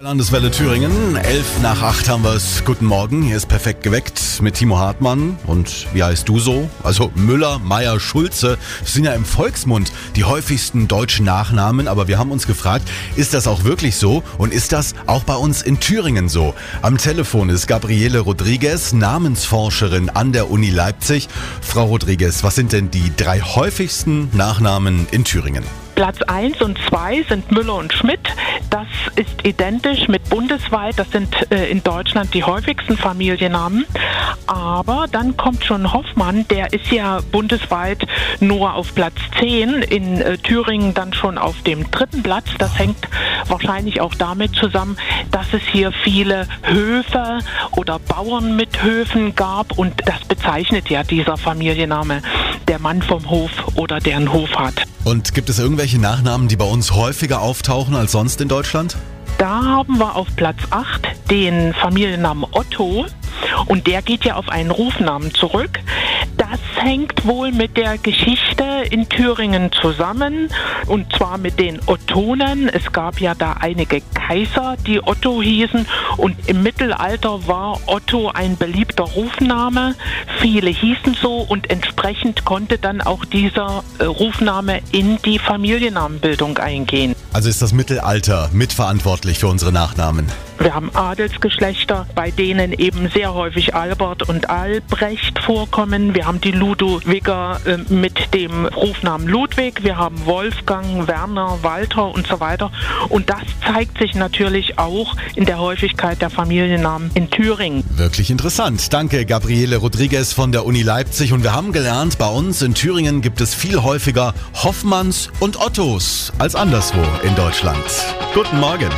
Landeswelle Thüringen, 11 nach 8 haben wir es. Guten Morgen, hier ist perfekt geweckt mit Timo Hartmann. Und wie heißt du so? Also Müller, Meier, Schulze. Das sind ja im Volksmund die häufigsten deutschen Nachnamen. Aber wir haben uns gefragt, ist das auch wirklich so? Und ist das auch bei uns in Thüringen so? Am Telefon ist Gabriele Rodriguez, Namensforscherin an der Uni Leipzig. Frau Rodriguez, was sind denn die drei häufigsten Nachnamen in Thüringen? Platz 1 und 2 sind Müller und Schmidt. Das ist identisch mit bundesweit. Das sind äh, in Deutschland die häufigsten Familiennamen. Aber dann kommt schon Hoffmann, der ist ja bundesweit nur auf Platz 10, in äh, Thüringen dann schon auf dem dritten Platz. Das hängt wahrscheinlich auch damit zusammen, dass es hier viele Höfe oder Bauern mit Höfen gab und das bezeichnet ja dieser Familienname, der Mann vom Hof oder der einen Hof hat. Und gibt es irgendwelche Nachnamen, die bei uns häufiger auftauchen als sonst in Deutschland? Da haben wir auf Platz 8 den Familiennamen Otto und der geht ja auf einen Rufnamen zurück. Das hängt wohl mit der Geschichte in Thüringen zusammen und zwar mit den Ottonen. Es gab ja da einige Kaiser, die Otto hießen und im Mittelalter war Otto ein beliebter Rufname. Viele hießen so und entsprechend konnte dann auch dieser äh, Rufname in die Familiennamenbildung eingehen. Also ist das Mittelalter mitverantwortlich für unsere Nachnamen? Wir haben Adelsgeschlechter, bei denen eben sehr häufig Albert und Albrecht vorkommen. Wir haben die Ludowiger äh, mit dem Rufnamen Ludwig. Wir haben Wolfgang, Werner, Walter und so weiter. Und das zeigt sich natürlich auch in der Häufigkeit der Familiennamen in Thüringen. Wirklich interessant. Danke, Gabriele Rodriguez von der Uni Leipzig. Und wir haben gelernt, bei uns in Thüringen gibt es viel häufiger Hoffmanns und Ottos als anderswo in Deutschland. Guten Morgen.